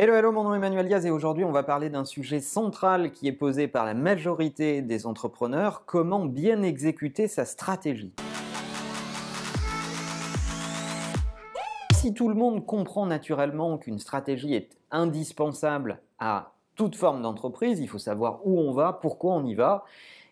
Hello, hello, mon nom est Emmanuel Diaz et aujourd'hui on va parler d'un sujet central qui est posé par la majorité des entrepreneurs, comment bien exécuter sa stratégie? Si tout le monde comprend naturellement qu'une stratégie est indispensable à toute forme d'entreprise, il faut savoir où on va, pourquoi on y va,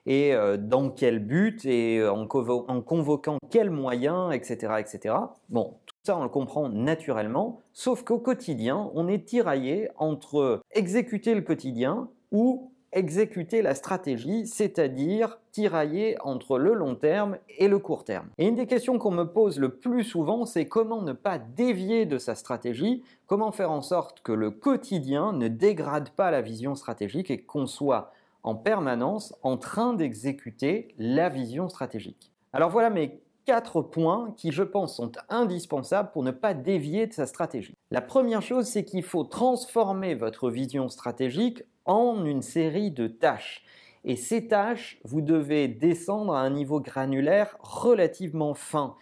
et euh, dans quel but, et euh, en, convoquant quels moyens, etc., etc. Bon, ça, on le comprend naturellement, sauf qu'au quotidien, on est tiraillé entre exécuter le quotidien ou exécuter la stratégie, c'est-à-dire tirailler entre le long terme et le court terme. Et une des questions qu'on me pose le plus souvent, c'est comment ne pas dévier de sa stratégie, comment faire en sorte que le quotidien ne dégrade pas la vision stratégique et qu'on soit en permanence en train d'exécuter la vision stratégique. Alors voilà mes quatre points qui, je pense, sont indispensables pour ne pas dévier de sa stratégie. La première chose, c'est qu'il faut transformer votre vision stratégique en une série de tâches. Et ces tâches, vous devez descendre à un niveau granulaire relativement fin.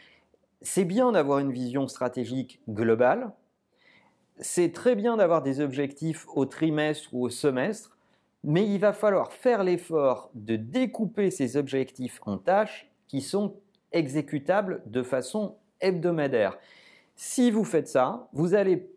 C'est bien d'avoir une vision stratégique globale, c'est très bien d'avoir des objectifs au trimestre ou au semestre, mais il va falloir faire l'effort de découper ces objectifs en tâches qui sont exécutable de façon hebdomadaire. Si vous faites ça, vous allez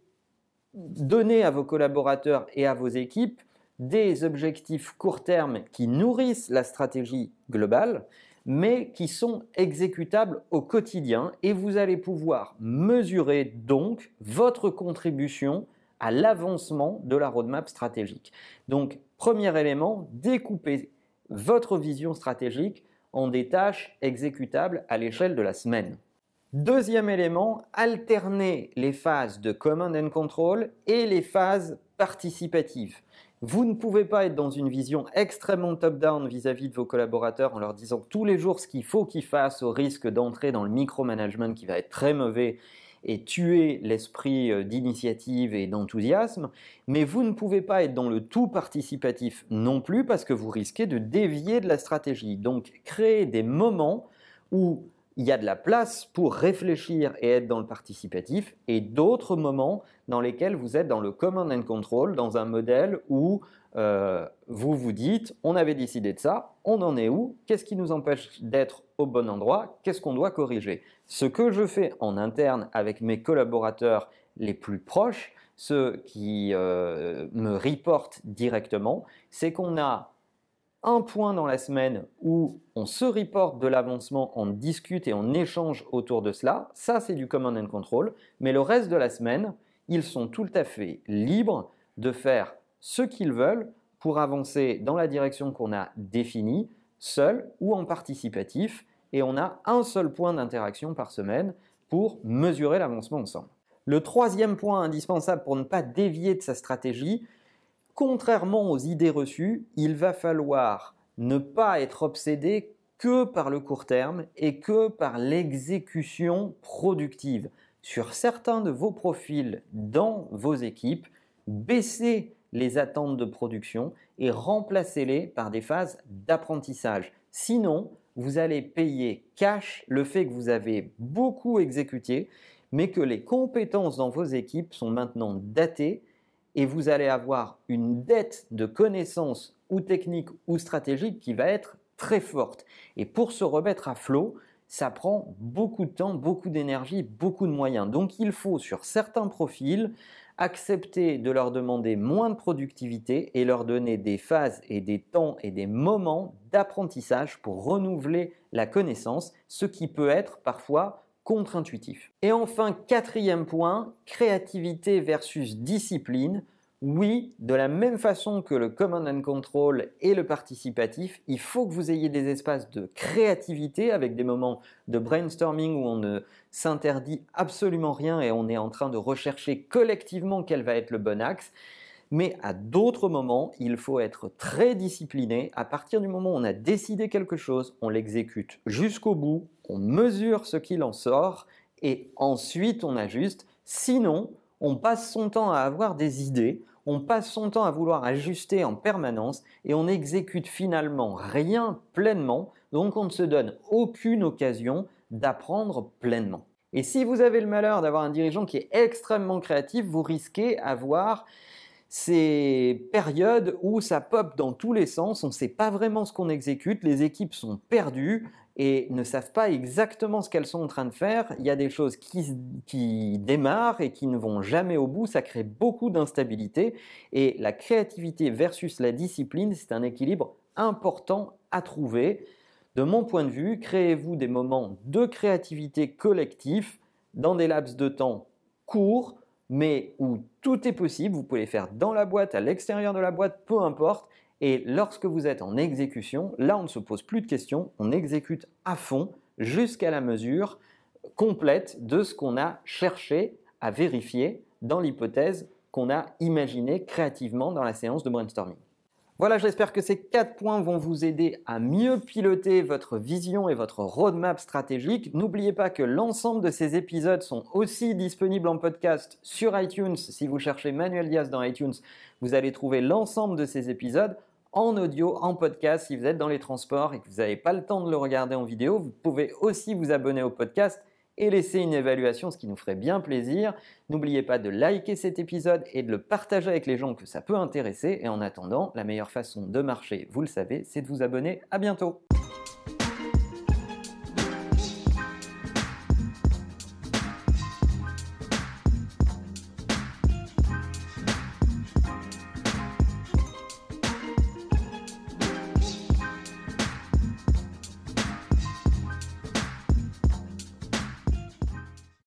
donner à vos collaborateurs et à vos équipes des objectifs court terme qui nourrissent la stratégie globale, mais qui sont exécutables au quotidien et vous allez pouvoir mesurer donc votre contribution à l'avancement de la roadmap stratégique. Donc, premier élément, découpez votre vision stratégique en des tâches exécutables à l'échelle de la semaine. Deuxième élément, alterner les phases de command and control et les phases participatives. Vous ne pouvez pas être dans une vision extrêmement top-down vis-à-vis de vos collaborateurs en leur disant tous les jours ce qu'il faut qu'ils fassent au risque d'entrer dans le micromanagement qui va être très mauvais et tuer l'esprit euh, d'initiative et d'enthousiasme, mais vous ne pouvez pas être dans le tout participatif non plus parce que vous risquez de dévier de la stratégie. Donc créer des moments où il y a de la place pour réfléchir et être dans le participatif et d'autres moments dans lesquels vous êtes dans le command and control, dans un modèle où euh, vous vous dites, on avait décidé de ça, on en est où, qu'est-ce qui nous empêche d'être au bon endroit, qu'est-ce qu'on doit corriger? Ce que je fais en interne avec mes collaborateurs les plus proches, ceux qui euh, me reportent directement, c'est qu'on a un point dans la semaine où on se reporte de l'avancement, on discute et on échange autour de cela. Ça, c'est du command and control. Mais le reste de la semaine, ils sont tout à fait libres de faire ce qu'ils veulent pour avancer dans la direction qu'on a définie, seul ou en participatif, et on a un seul point d'interaction par semaine pour mesurer l'avancement ensemble. Le troisième point indispensable pour ne pas dévier de sa stratégie, contrairement aux idées reçues, il va falloir ne pas être obsédé que par le court terme et que par l'exécution productive. Sur certains de vos profils dans vos équipes, baissez les attentes de production et remplacez-les par des phases d'apprentissage. Sinon, vous allez payer cash le fait que vous avez beaucoup exécuté, mais que les compétences dans vos équipes sont maintenant datées et vous allez avoir une dette de connaissances ou techniques ou stratégiques qui va être très forte. Et pour se remettre à flot, ça prend beaucoup de temps, beaucoup d'énergie, beaucoup de moyens. Donc il faut sur certains profils accepter de leur demander moins de productivité et leur donner des phases et des temps et des moments d'apprentissage pour renouveler la connaissance, ce qui peut être parfois contre-intuitif. Et enfin, quatrième point, créativité versus discipline. Oui, de la même façon que le command and control et le participatif, il faut que vous ayez des espaces de créativité avec des moments de brainstorming où on ne s'interdit absolument rien et on est en train de rechercher collectivement quel va être le bon axe. Mais à d'autres moments, il faut être très discipliné. À partir du moment où on a décidé quelque chose, on l'exécute jusqu'au bout, on mesure ce qu'il en sort et ensuite on ajuste. Sinon, on passe son temps à avoir des idées, on passe son temps à vouloir ajuster en permanence et on n'exécute finalement rien pleinement, donc on ne se donne aucune occasion d'apprendre pleinement. Et si vous avez le malheur d'avoir un dirigeant qui est extrêmement créatif, vous risquez avoir ces périodes où ça pop dans tous les sens, on ne sait pas vraiment ce qu'on exécute, les équipes sont perdues et ne savent pas exactement ce qu'elles sont en train de faire. Il y a des choses qui, qui démarrent et qui ne vont jamais au bout, ça crée beaucoup d'instabilité et la créativité versus la discipline, c'est un équilibre important à trouver. De mon point de vue, créez-vous des moments de créativité collectif dans des laps de temps courts mais où tout est possible. Vous pouvez les faire dans la boîte, à l'extérieur de la boîte, peu importe. Et lorsque vous êtes en exécution, là, on ne se pose plus de questions, on exécute à fond jusqu'à la mesure complète de ce qu'on a cherché à vérifier dans l'hypothèse qu'on a imaginée créativement dans la séance de brainstorming. Voilà, j'espère que ces quatre points vont vous aider à mieux piloter votre vision et votre roadmap stratégique. N'oubliez pas que l'ensemble de ces épisodes sont aussi disponibles en podcast sur iTunes. Si vous cherchez Manuel Diaz dans iTunes, vous allez trouver l'ensemble de ces épisodes en audio, en podcast. Si vous êtes dans les transports et que vous n'avez pas le temps de le regarder en vidéo, vous pouvez aussi vous abonner au podcast et laisser une évaluation, ce qui nous ferait bien plaisir. N'oubliez pas de liker cet épisode et de le partager avec les gens que ça peut intéresser. Et en attendant, la meilleure façon de marcher, vous le savez, c'est de vous abonner. À bientôt